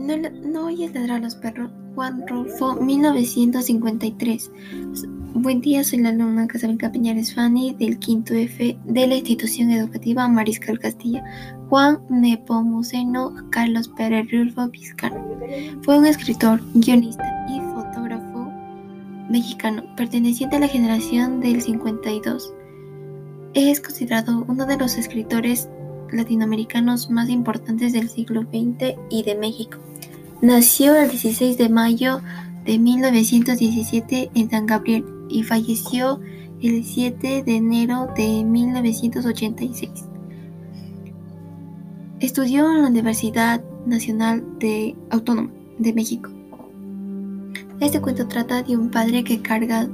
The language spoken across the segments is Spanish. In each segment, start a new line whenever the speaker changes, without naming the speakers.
No, no oyes ladrar a los perros. Juan Rulfo, 1953. Buen día, soy la alumna Casablanca Peñares Fanny del quinto F de la institución educativa Mariscal Castilla. Juan Nepomuceno Carlos Pérez Rulfo Vizcano. Fue un escritor, guionista y fotógrafo mexicano perteneciente a la generación del 52. Es considerado uno de los escritores latinoamericanos más importantes del siglo XX y de México. Nació el 16 de mayo de 1917 en San Gabriel y falleció el 7 de enero de 1986. Estudió en la Universidad Nacional de Autónoma de México. Este cuento trata de un padre que carga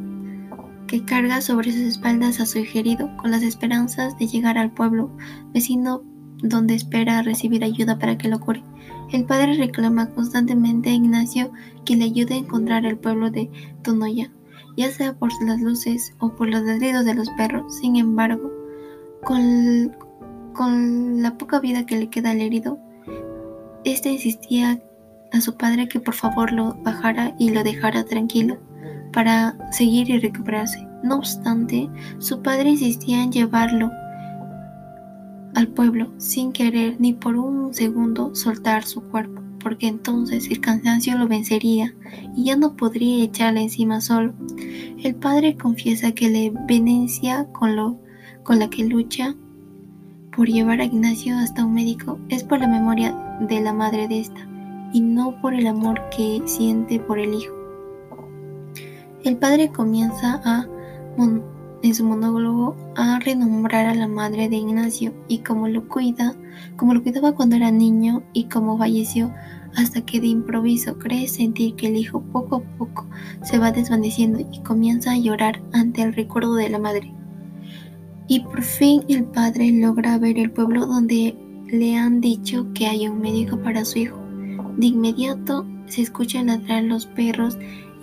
que carga sobre sus espaldas a su herido con las esperanzas de llegar al pueblo vecino donde espera recibir ayuda para que lo cure. El padre reclama constantemente a Ignacio que le ayude a encontrar el pueblo de Tonoya, ya sea por las luces o por los ladridos de los perros. Sin embargo, con, con la poca vida que le queda al herido, este insistía a su padre que por favor lo bajara y lo dejara tranquilo para seguir y recuperarse. No obstante, su padre insistía en llevarlo al pueblo sin querer ni por un segundo soltar su cuerpo, porque entonces el cansancio lo vencería y ya no podría echarle encima solo. El padre confiesa que la venencia con, lo, con la que lucha por llevar a Ignacio hasta un médico es por la memoria de la madre de esta y no por el amor que siente por el hijo. El padre comienza a en su monólogo a renombrar a la madre de Ignacio y cómo lo cuida, como lo cuidaba cuando era niño y cómo falleció hasta que de improviso cree sentir que el hijo poco a poco se va desvaneciendo y comienza a llorar ante el recuerdo de la madre. Y por fin el padre logra ver el pueblo donde le han dicho que hay un médico para su hijo. De inmediato se escuchan ladrar los perros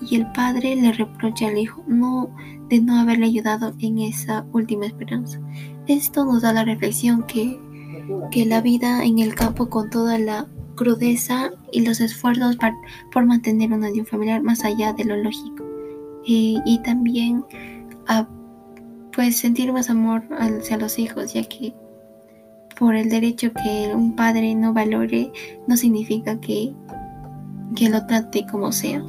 y el padre le reprocha al hijo no, de no haberle ayudado en esa última esperanza. Esto nos da la reflexión que, que la vida en el campo con toda la crudeza y los esfuerzos por mantener una unión familiar más allá de lo lógico. Eh, y también a pues sentir más amor hacia los hijos, ya que por el derecho que un padre no valore no significa que, que lo trate como sea.